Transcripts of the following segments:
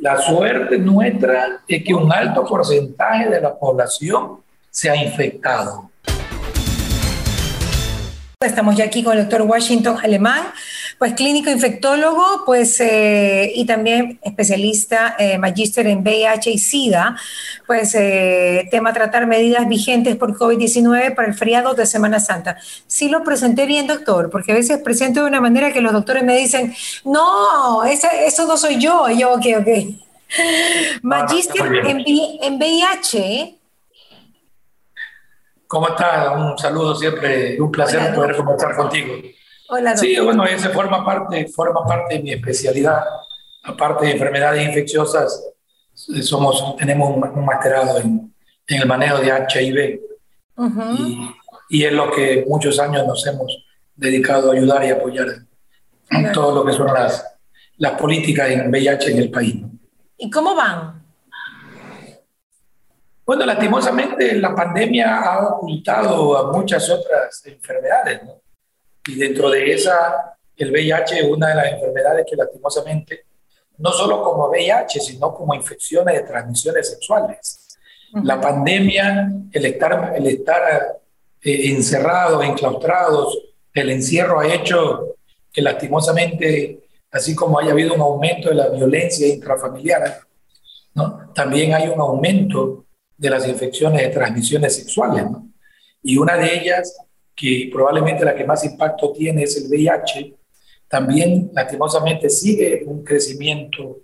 La suerte nuestra es que un alto porcentaje de la población se ha infectado. Estamos ya aquí con el doctor Washington Alemán, pues clínico infectólogo, pues eh, y también especialista, eh, magíster en VIH y SIDA, pues eh, tema tratar medidas vigentes por COVID-19 para el feriado de Semana Santa. Sí lo presenté bien, doctor, porque a veces presento de una manera que los doctores me dicen, no, eso no soy yo, y yo, ok, ok. Magíster en, en VIH, ¿Cómo estás? Un saludo siempre, un placer poder conversar contigo. Hola, doctor. Sí, bueno, ese forma parte, forma parte de mi especialidad. Aparte de enfermedades infecciosas, somos, tenemos un, un masterado en, en, el manejo de HIV. y, y, es lo que muchos años nos hemos dedicado a ayudar y apoyar en todo lo que son las, las políticas en VIH en el país. ¿Y cómo van? Bueno, lastimosamente la pandemia ha ocultado a muchas otras enfermedades, ¿no? Y dentro de esa, el VIH es una de las enfermedades que lastimosamente, no solo como VIH, sino como infecciones de transmisiones sexuales. La pandemia, el estar, el estar eh, encerrados, enclaustrados, el encierro ha hecho que lastimosamente, así como haya habido un aumento de la violencia intrafamiliar, ¿no? también hay un aumento de las infecciones de transmisiones sexuales. Y una de ellas, que probablemente la que más impacto tiene, es el VIH, también lastimosamente sigue un crecimiento,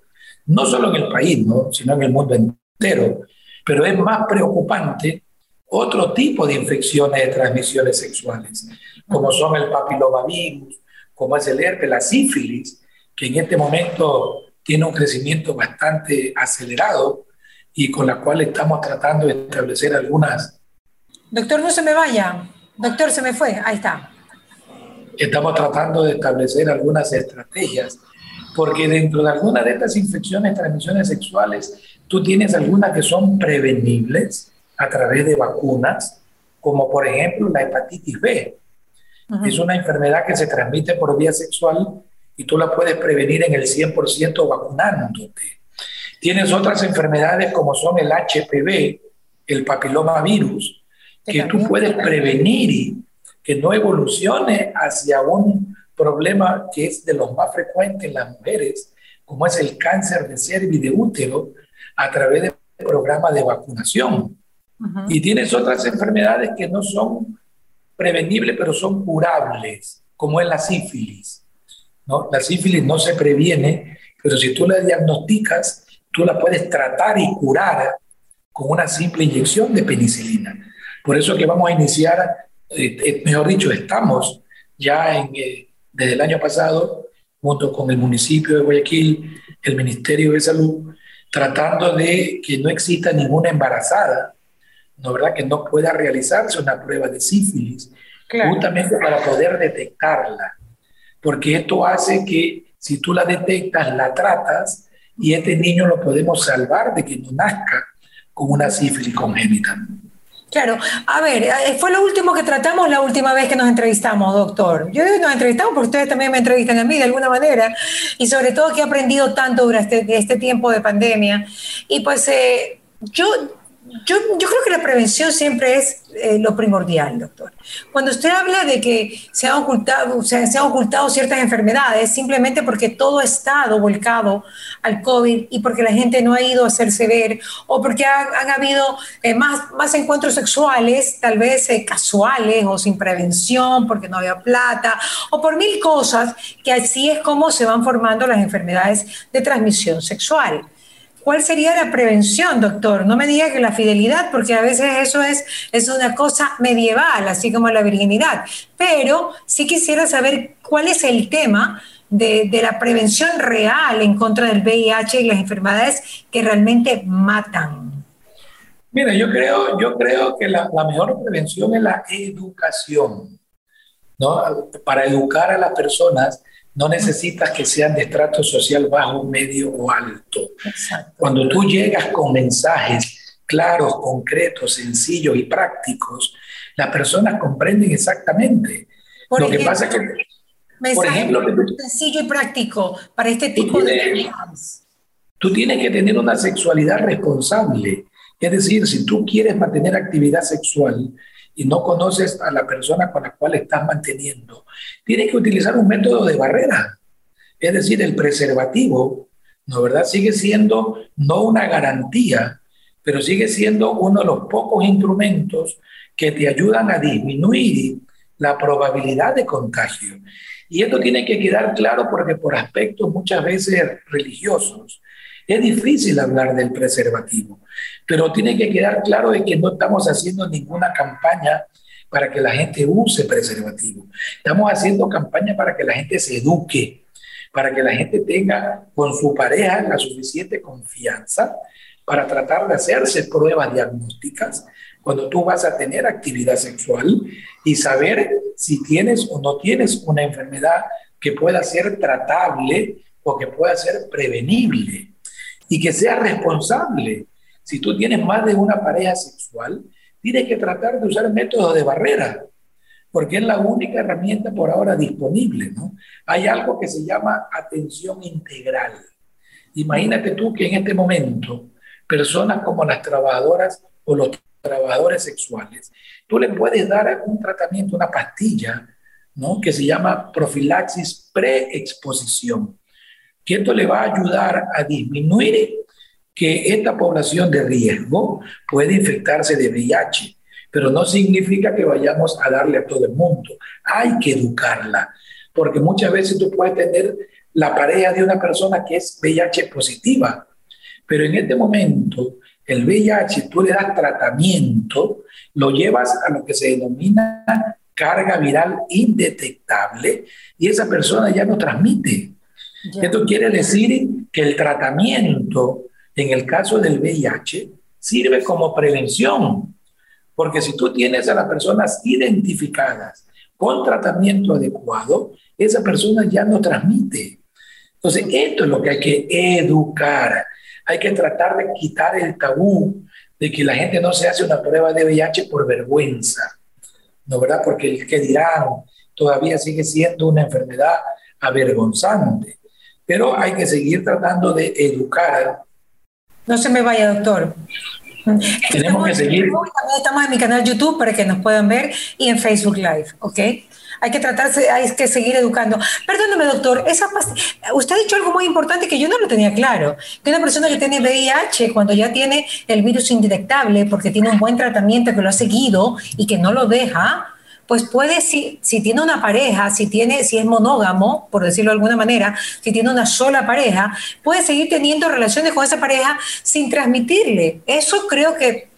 no solo en el país, ¿no? sino en el mundo entero. Pero es más preocupante otro tipo de infecciones de transmisiones sexuales, como son el papilomavirus, como es el herpes, la sífilis, que en este momento tiene un crecimiento bastante acelerado y con la cual estamos tratando de establecer algunas. Doctor, no se me vaya. Doctor, se me fue. Ahí está. Estamos tratando de establecer algunas estrategias, porque dentro de algunas de estas infecciones, transmisiones sexuales, tú tienes algunas que son prevenibles a través de vacunas, como por ejemplo la hepatitis B. Es una enfermedad que se transmite por vía sexual y tú la puedes prevenir en el 100% vacunándote. Tienes otras enfermedades como son el HPV, el papilomavirus, que tú puedes prevenir que no evolucione hacia un problema que es de los más frecuentes en las mujeres, como es el cáncer de cervix de útero, a través del programa de vacunación. Y tienes otras enfermedades que no son prevenibles, pero son curables, como es la sífilis. ¿no? La sífilis no se previene, pero si tú la diagnosticas, tú la puedes tratar y curar con una simple inyección de penicilina. Por eso que vamos a iniciar, eh, eh, mejor dicho, estamos ya en, eh, desde el año pasado, junto con el municipio de Guayaquil, el Ministerio de Salud, tratando de que no exista ninguna embarazada, ¿no verdad? Que no pueda realizarse una prueba de sífilis, justamente para poder detectarla. Porque esto hace que si tú la detectas, la tratas, y este niño lo podemos salvar de que no nazca con una sífilis congénita. Claro, a ver, eh, fue lo último que tratamos la última vez que nos entrevistamos, doctor. Yo nos entrevistamos porque ustedes también me entrevistan a mí de alguna manera y sobre todo que he aprendido tanto durante este, tiempo de pandemia. Y pues eh, yo yo, yo, creo que la prevención siempre es eh, lo primordial, doctor. Cuando usted habla de que se han, ocultado, se, han ocultado ciertas enfermedades simplemente porque todo ha estado volcado al COVID y porque la gente no ha ido a hacerse ver o porque han habido eh, más, más encuentros sexuales, tal vez eh, casuales o sin prevención porque no había plata o por mil cosas, que así es como se van formando las enfermedades de transmisión sexual. ¿Cuál sería la prevención, doctor? No me diga que la fidelidad, porque a veces eso es, es una cosa medieval, así como la virginidad. Pero sí quisiera saber cuál es el tema de, la prevención real en contra del VIH y las enfermedades que realmente matan. Mira, yo creo, yo creo que la, la mejor prevención es la educación, ¿no? Para educar a las personas no necesitas que sean de estrato social bajo, medio o alto. Cuando tú llegas con mensajes claros, concretos, sencillos y prácticos, las personas comprenden exactamente. Lo que pasa es que, por ejemplo, sencillo y práctico para este tipo de Tú tienes que tener una sexualidad responsable. Es decir, si tú quieres mantener actividad sexual y no conoces a la persona con la cual estás manteniendo, tienes que utilizar un método de barrera. Es decir, el preservativo, ¿no verdad? Sigue siendo no una garantía, pero sigue siendo uno de los pocos instrumentos que te ayudan a disminuir la probabilidad de contagio. Y esto tiene que quedar claro porque por aspectos muchas veces religiosos es difícil hablar del preservativo, pero tiene que quedar claro de que no estamos haciendo ninguna campaña para que la gente use preservativo. Estamos haciendo campaña para que la gente se eduque, para que la gente tenga con su pareja la suficiente confianza para tratar de hacerse pruebas diagnósticas cuando tú vas a tener actividad sexual y saber si tienes o no tienes una enfermedad que pueda ser tratable o que pueda ser prevenible y que sea responsable. Si tú tienes más de una pareja sexual, tienes que tratar de usar métodos de barrera, porque es la única herramienta por ahora disponible, ¿no? Hay algo que se llama atención integral. Imagínate tú que en este momento personas como las trabajadoras o los trabajadores sexuales, tú le puedes dar un tratamiento, una pastilla, ¿no? Que se llama profilaxis preexposición que esto le va a ayudar a disminuir que esta población de riesgo puede infectarse de VIH, pero no significa que vayamos a darle a todo el mundo. Hay que educarla, porque muchas veces tú puedes tener la pareja de una persona que es VIH positiva, pero en este momento el VIH tú le das tratamiento, lo llevas a lo que se denomina carga viral indetectable y esa persona ya no transmite. Esto quiere decir que el tratamiento, en el caso del VIH, sirve como prevención, porque si tú tienes a las personas identificadas con tratamiento adecuado, esa persona ya no transmite. Entonces, esto es lo que hay que educar. Hay que tratar de quitar el tabú de que la gente no se hace una prueba de VIH por vergüenza, ¿no verdad? Porque el que dirán todavía sigue siendo una enfermedad avergonzante pero hay que seguir tratando de educar. No se me vaya, doctor. Tenemos que seguir. Estamos en mi canal YouTube para que nos puedan ver y en Facebook Live, ¿ok? Hay que tratarse, hay que seguir educando. Perdóneme, doctor, esa usted ha dicho algo muy importante que yo no lo tenía claro. Que una persona que tiene VIH, cuando ya tiene el virus indetectable, porque tiene un buen tratamiento que lo ha seguido y que no lo deja, pues puede, si, si tiene una pareja, si, tiene, si es monógamo, por decirlo de alguna manera, si tiene una sola pareja, puede seguir teniendo relaciones con esa pareja sin transmitirle. Eso creo que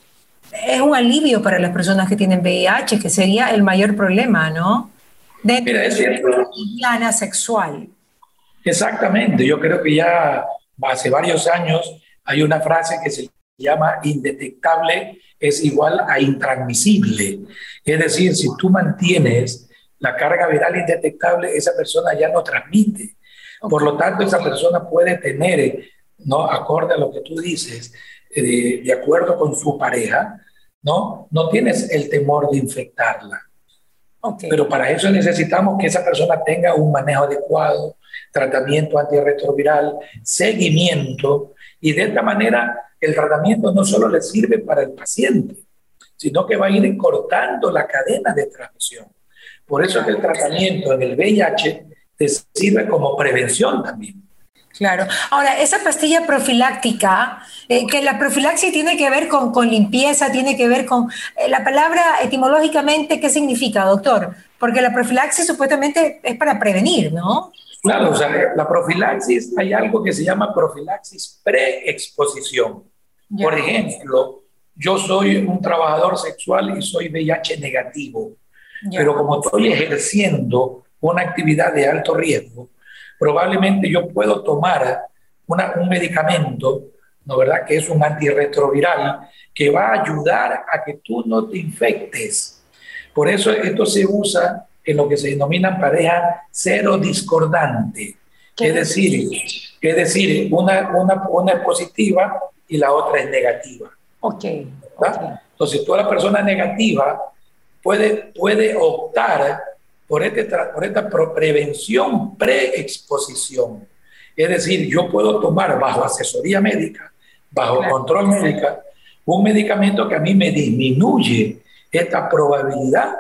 es un alivio para las personas que tienen VIH, que sería el mayor problema, ¿no? De Mira, es la sexual. Exactamente, yo creo que ya hace varios años hay una frase que se llama indetectable es igual a intransmisible. Es decir, si tú mantienes la carga viral indetectable, esa persona ya no transmite. Por lo tanto, esa persona puede tener, ¿no? acorde a lo que tú dices, eh, de, acuerdo con su pareja, ¿no? no tienes el temor de infectarla. Pero para eso necesitamos que esa persona tenga un manejo adecuado, tratamiento antirretroviral, seguimiento, y de esta manera el tratamiento no solo le sirve para el paciente, sino que va a ir cortando la cadena de transmisión. Por eso es que el tratamiento en el VIH te sirve como prevención también. Claro. Ahora, esa pastilla profiláctica, eh, que la profilaxis tiene que ver con, con limpieza, tiene que ver con eh, la palabra etimológicamente, ¿qué significa, doctor? Porque la profilaxis supuestamente es para prevenir, ¿no? Claro, o sea, la profilaxis, hay algo que se llama profilaxis preexposición. Por ejemplo, yo soy un trabajador sexual y soy VIH negativo, pero como estoy ejerciendo una actividad de alto riesgo, probablemente yo puedo tomar un medicamento, ¿no verdad? Que es un antirretroviral que va a ayudar a que tú no te infectes. Por eso esto se usa en lo que se denomina pareja cero discordante. Es decir, es decir, una, una, una es positiva y la otra es negativa. Ok. Entonces, toda la persona negativa puede, puede optar por, este, por esta prevención preexposición. Es decir, yo puedo tomar bajo asesoría médica, bajo control médica, un medicamento que a mí me disminuye esta probabilidad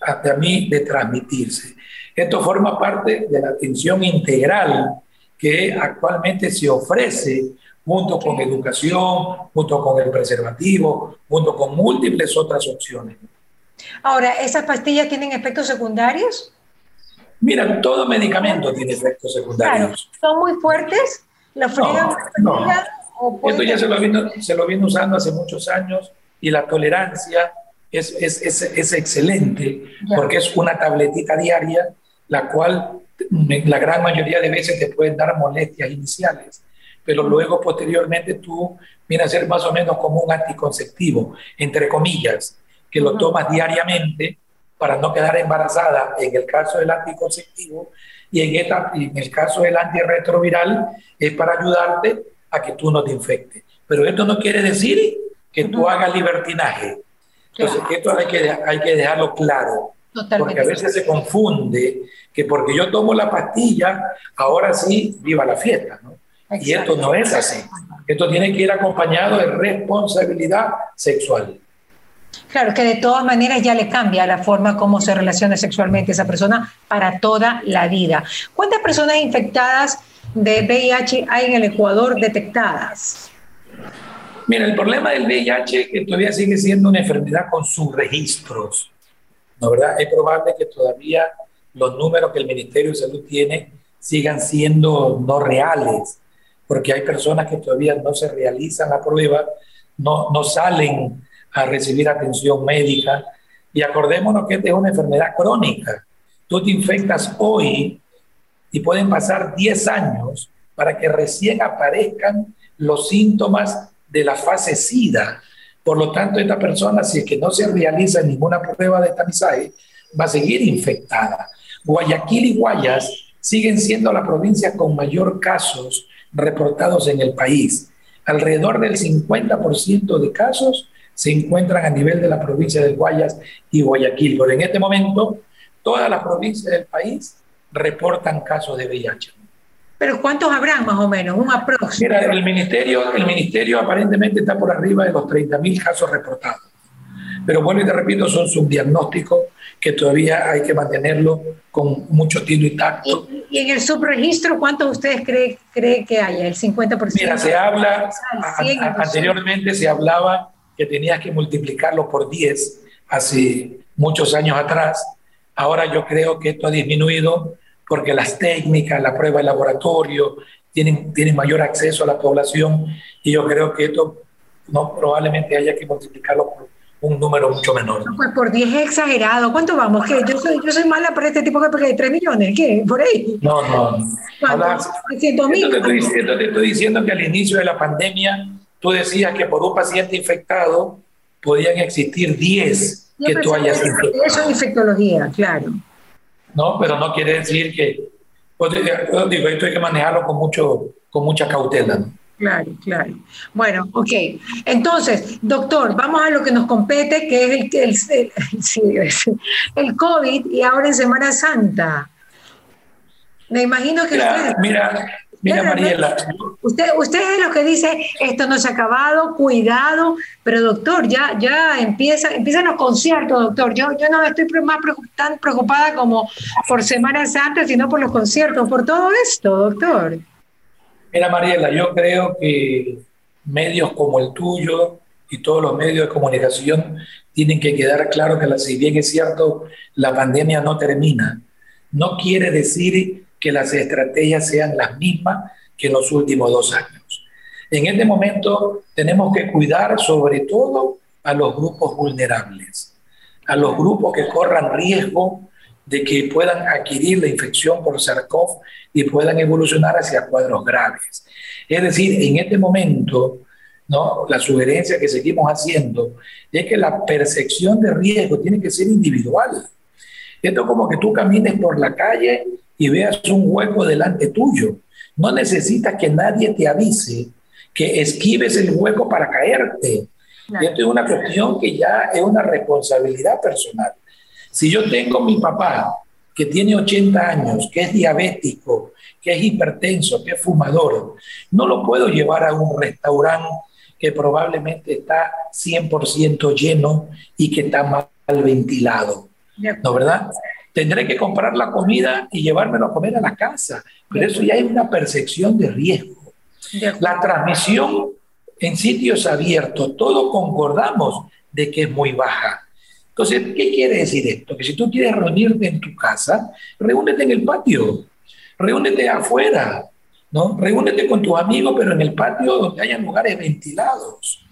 a mí de transmitirse. Esto forma parte de la atención integral que actualmente se ofrece junto con educación, junto con el preservativo, junto con múltiples otras opciones. Ahora, ¿esas pastillas tienen efectos secundarios? Mira, todo medicamento tiene efectos secundarios. ¿Son muy fuertes? ¿La no, no. Esto ya se lo, vino, se lo viene usando hace muchos años y la tolerancia es, es, es, es excelente porque es una tabletita diaria, la cual la gran mayoría de veces te pueden dar molestias iniciales, pero luego posteriormente tú viene a ser más o menos como un anticonceptivo, entre comillas, que lo tomas diariamente para no quedar embarazada en el caso del anticonceptivo y en, esta, en el caso del antirretroviral es para ayudarte a que tú no te infectes. Pero esto no quiere decir que tú hagas libertinaje. Entonces, esto hay que, hay que dejarlo claro. Porque a veces se confunde que porque yo tomo la pastilla, ahora sí, viva la fiesta. ¿no? Y esto no es así. Esto tiene que ir acompañado de responsabilidad sexual. Claro, que de todas maneras ya le cambia la forma como se relaciona sexualmente esa persona para toda la vida. ¿Cuántas personas infectadas de VIH hay en el Ecuador detectadas? Mira, el problema del VIH que todavía sigue siendo una enfermedad con sus registros. ¿No verdad? Es probable que todavía los números que el Ministerio de Salud tiene sigan siendo no reales, porque hay personas que todavía no se realizan la prueba, no, no salen a recibir atención médica. Y acordémonos que esta es una enfermedad crónica. Tú te infectas hoy y pueden pasar 10 años para que recién aparezcan los síntomas de la fase SIDA. Por lo tanto, esta persona, si es que no se realiza ninguna prueba de tamizaje, va a seguir infectada. Guayaquil y Guayas siguen siendo la provincia con mayor casos reportados en el país. Alrededor del 50% de casos se encuentran a nivel de la provincia de Guayas y Guayaquil. Pero en este momento, todas las provincias del país reportan casos de VIH. ¿Pero cuántos habrán más o menos? Un aproximado. Mira, el ministerio, el ministerio aparentemente está por arriba de los 30.000 casos reportados. Pero bueno, y te repito, son subdiagnósticos que todavía hay que mantenerlo con mucho tino y tacto. ¿Y, en el subregistro cuántos ustedes creen cree que haya? ¿El 50%? Mira, se habla, anteriormente se hablaba que tenías que multiplicarlo por 10 hace muchos años atrás. Ahora yo creo que esto ha disminuido porque las técnicas, la prueba de laboratorio, tienen, tienen mayor acceso a la población y yo creo que esto no probablemente haya que multiplicarlo por un número mucho menor. pues por 10 es exagerado. ¿Cuánto vamos? ¿Qué? Yo soy, yo soy mala para este tipo de 3 millones. ¿Qué? ¿Por ahí? No, no. Esto te estoy diciendo que al inicio de la pandemia tú decías que por un paciente infectado podían existir 10 que tú hayas infectado. Eso es infectología, claro. No, pero no quiere decir que. Pues, digo, esto hay que manejarlo con, mucho, con mucha cautela. Claro, claro. Bueno, ok. Entonces, doctor, vamos a lo que nos compete, que es el, el, el COVID y ahora en Semana Santa. Me imagino que... mira, Mira, Mariela. Usted, usted es lo que dice, esto no se ha acabado, cuidado, pero doctor, ya, ya empieza, empiezan los conciertos, doctor. Yo, yo no estoy más tan preocupada como por Semana Santa, sino por los conciertos, por todo esto, doctor. Mira, Mariela, yo creo que medios como el tuyo y todos los medios de comunicación tienen que quedar claro que si bien es cierto, la pandemia no termina. No quiere decir que las estrategias sean las mismas que en los últimos dos años. En este momento tenemos que cuidar sobre todo a los grupos vulnerables, a los grupos que corran riesgo de que puedan adquirir la infección por SARS-CoV y puedan evolucionar hacia cuadros graves. Es decir, en este momento, ¿no? la sugerencia que seguimos haciendo es que la percepción de riesgo tiene que ser individual. Esto es como que tú camines por la calle y veas un hueco delante tuyo. No necesitas que nadie te avise que esquives el hueco para caerte. Esto es una cuestión que ya es una responsabilidad personal. Si yo tengo mi papá que tiene 80 años, que es diabético, que es hipertenso, que es fumador, no lo puedo llevar a un restaurante que probablemente está 100% lleno y que está mal ventilado. ¿No verdad? Tendré que comprar la comida y llevármelo a comer a la casa, pero eso ya es una percepción de riesgo. La transmisión en sitios abiertos, todos concordamos de que es muy baja. Entonces, ¿qué quiere decir esto? Que si tú quieres reunirte en tu casa, reúnete en el patio, reúnete afuera, ¿no? Reúnete con tus amigos, pero en el patio donde haya lugares ventilados.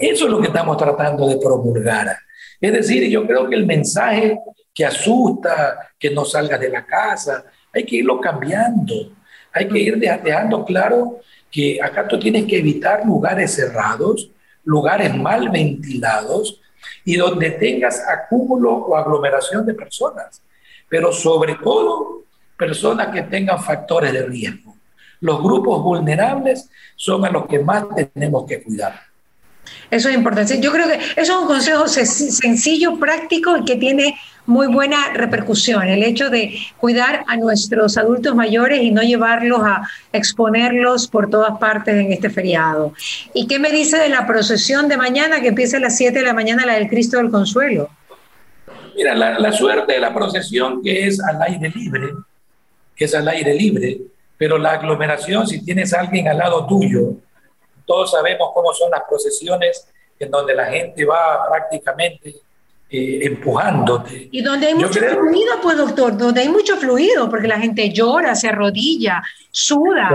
Eso es lo que estamos tratando de promulgar. Es decir, yo creo que el mensaje que asusta, que no salgas de la casa, hay que irlo cambiando. Hay que ir dejando claro que acá tú tienes que evitar lugares cerrados, lugares mal ventilados y donde tengas acúmulo o aglomeración de personas. Pero sobre todo, personas que tengan factores de riesgo. Los grupos vulnerables son a los que más tenemos que cuidar. Eso es importante. Yo creo que eso es un consejo sencillo, práctico y que tiene muy buena repercusión. El hecho de cuidar a nuestros adultos mayores y no llevarlos a exponerlos por todas partes en este feriado. ¿Y qué me dice de la procesión de mañana que empieza a las 7 de la mañana, la del Cristo del Consuelo? Mira, la, la suerte de la procesión que es al aire libre, que es al aire libre, pero la aglomeración, si tienes a alguien al lado tuyo, todos sabemos cómo son las procesiones en donde la gente va prácticamente eh, empujándote. Y donde hay mucho fluido, pues doctor, donde hay mucho fluido, porque la gente llora, se arrodilla, suda.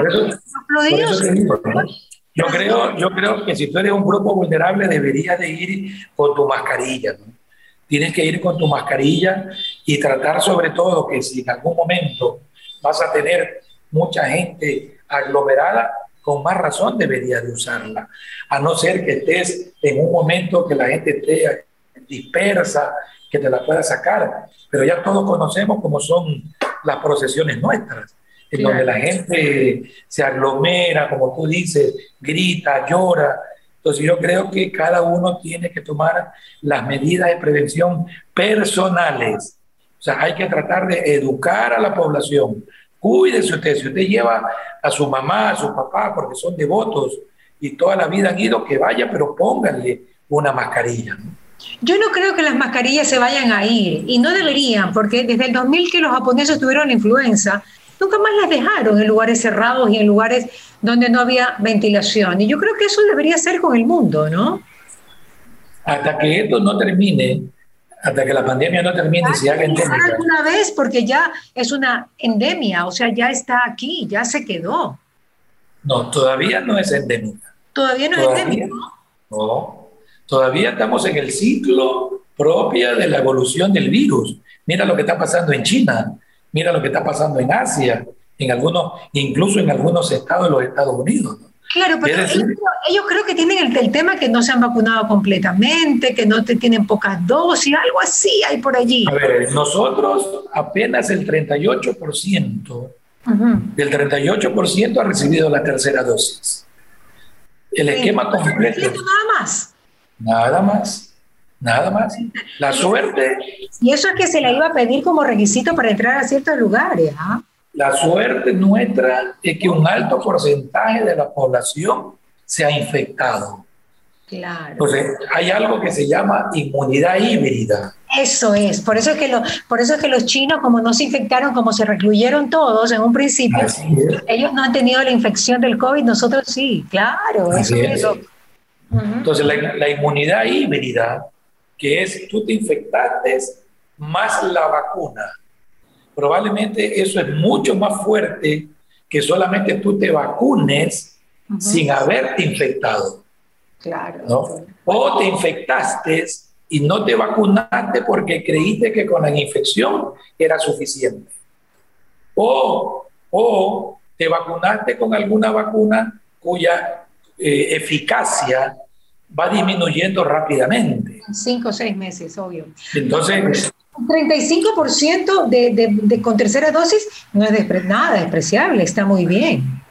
Yo creo, yo creo que si tú eres un grupo vulnerable deberías de ir con tu mascarilla. Tienes que ir con tu mascarilla y tratar sobre todo que si en algún momento vas a tener mucha gente aglomerada, con más razón debería de usarla, a no ser que estés en un momento que la gente esté dispersa, que te la pueda sacar. Pero ya todos conocemos cómo son las procesiones nuestras, en donde la gente se aglomera, como tú dices, grita, llora. Entonces yo creo que cada uno tiene que tomar las medidas de prevención personales. O sea, hay que tratar de educar a la población, Cuídese usted, si usted lleva a su mamá, a su papá, porque son devotos y toda la vida han ido, que vaya, pero pónganle una mascarilla. Yo no creo que las mascarillas se vayan a ir y no deberían, porque desde el 2000 que los japoneses tuvieron la influenza, nunca más las dejaron en lugares cerrados y en lugares donde no había ventilación. Y yo creo que eso debería ser con el mundo, ¿no? Hasta que esto no termine, hasta que la pandemia no termine y se haga endémica. alguna vez porque ya es una endemia, o sea, ya está aquí, ya se quedó. No, todavía no es endémica. Todavía no es endémica. No, todavía estamos en el ciclo propio de la evolución del virus. Mira lo que está pasando en China, mira lo que está pasando en Asia, en algunos, incluso en algunos estados de los Estados Unidos. Claro, pero ellos, creo que tienen el, tema que no se han vacunado completamente, que no te tienen pocas dosis, algo así hay por allí. A ver, nosotros apenas el 38%, del 38% ha recibido la tercera dosis. El esquema completo. Nada más. Nada más. Nada más. La suerte. Y eso es que se le iba a pedir como requisito para entrar a ciertos lugares. ¿ah? La suerte nuestra es que un alto porcentaje de la población se ha infectado. Claro. Entonces, hay algo que se llama inmunidad híbrida. Eso es, por eso es que, lo, por eso es que los chinos, como no se infectaron, como se recluyeron todos en un principio, ellos no han tenido la infección del COVID, nosotros sí, claro. Eso es. Entonces, la, la inmunidad híbrida, que es tú te infectaste más la vacuna, probablemente eso es mucho más fuerte que solamente tú te vacunes sin haberte infectado. Claro. O te infectaste y no te vacunaste porque creíste que con la infección era suficiente. O, o te vacunaste con alguna vacuna cuya eh, eficacia va disminuyendo rápidamente. Cinco o seis meses, obvio. Entonces, 35% de, de, de, con tercera dosis no es nada despreciable, está muy bien.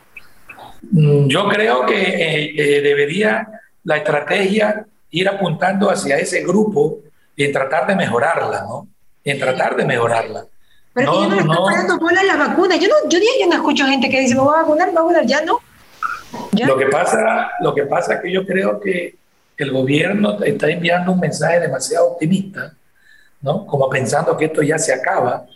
Mm, yo creo que eh, eh, debería la estrategia ir apuntando hacia ese grupo y tratar de mejorarla, ¿no? en tratar de mejorarla. Pero no, que yo no, no estoy bola las vacunas. Yo no, yo, yo no escucho gente que dice, me voy a vacunar, me voy a vacunar, ya no. Lo, que pasa, lo que pasa es que yo creo que el gobierno está enviando un mensaje demasiado optimista, ¿no? Como pensando que esto ya se acaba.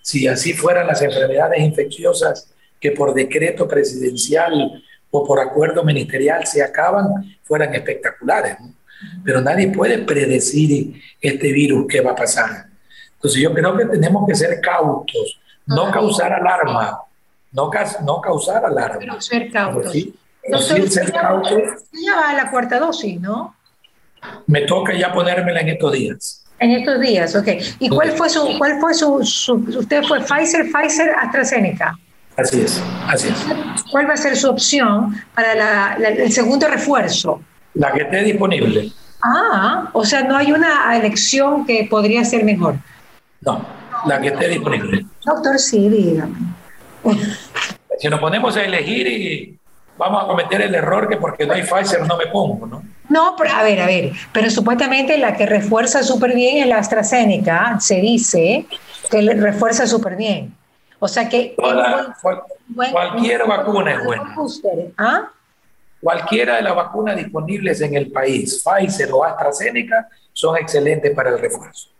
Si así fueran las enfermedades infecciosas que por decreto presidencial o por acuerdo ministerial se acaban, fueran espectaculares. Pero nadie puede predecir este virus qué va a pasar. Entonces yo creo que tenemos que ser cautos, no causar alarma, no, no causar alarma. Pero ser cautos. Ya va a la cuarta dosis, ¿no? Me toca ya ponérmela en estos días. En estos días, ok. ¿Y cuál fue su, cuál fue su, usted fue Pfizer, Pfizer, AstraZeneca? Así es, así es. ¿Cuál va a ser su opción para el segundo refuerzo? La que esté disponible. Ah, o sea, no hay una elección que podría ser mejor. No, la que esté disponible. Doctor, sí, dígame. Si nos ponemos a elegir y vamos a cometer el error que porque no hay Pfizer no me pongo, ¿no? No, pero a ver, a ver, pero supuestamente la que refuerza súper bien es la AstraZeneca, se dice que refuerza súper bien. O sea que... cualquier vacuna es buena. ¿Ah? Cualquiera de las vacunas disponibles en el país, Pfizer o AstraZeneca, son excelentes para el refuerzo.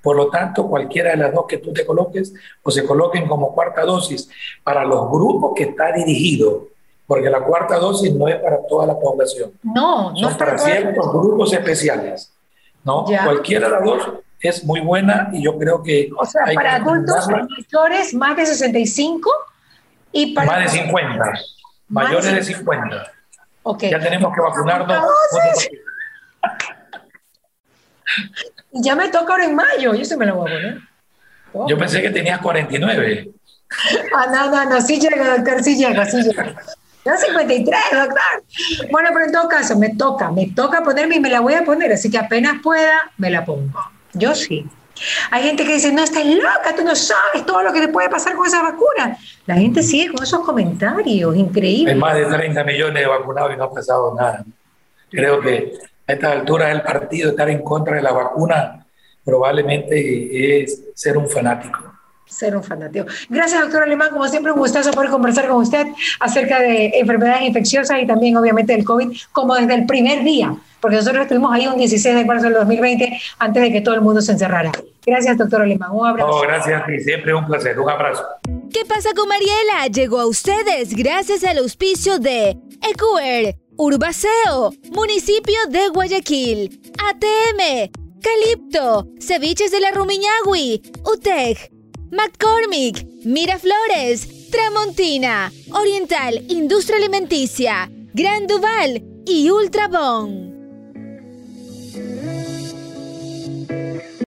Por lo tanto, cualquiera de las dos que tú te coloques o se coloquen como cuarta dosis para los grupos que está dirigido, porque la cuarta dosis no es para toda la población. No, no es para, ciertos grupos especiales. ¿no? Cualquiera de las dos es muy buena y yo creo que... O sea, para adultos mayores más de 65 y para... Más de 50. Mayores de 50. Okay. Ya tenemos que vacunarnos. Ya me toca ahora en mayo, yo se me lo voy a poner. Yo pensé que tenías 49. Ah, no, no, no, sí llego, doctor, sí llego, sí llego. Yo 53, doctor. Bueno, pero en todo caso, me toca, me toca ponerme y me la voy a poner, así que apenas pueda, me la pongo. Yo sí. Hay gente que dice, no, estás loca, tú no sabes todo lo que te puede pasar con esa vacuna. La gente sigue con esos comentarios, increíbles. Hay más de 30 millones de vacunados y no ha pasado nada. Creo que a esta altura del partido estar en contra de la vacuna probablemente es ser un fanático. Ser un fanático. Gracias, doctor Alemán. Como siempre, un gustazo poder conversar con usted acerca de enfermedades infecciosas y también, obviamente, del COVID, como desde el primer día, porque nosotros estuvimos ahí un 16 de marzo del 2020, antes de que todo el mundo se encerrara. Gracias, doctor Alemán. Un abrazo. Oh, gracias a ti. Siempre un placer. Un abrazo. ¿Qué pasa con Mariela? Llegó a ustedes gracias al auspicio de EQR Urbaceo, municipio de Guayaquil, ATM, Calipto, Ceviches de la Rumiñahui, UTEC, McCormick, Miraflores, Tramontina, Oriental Industria Alimenticia, Gran Duval y Ultrabón.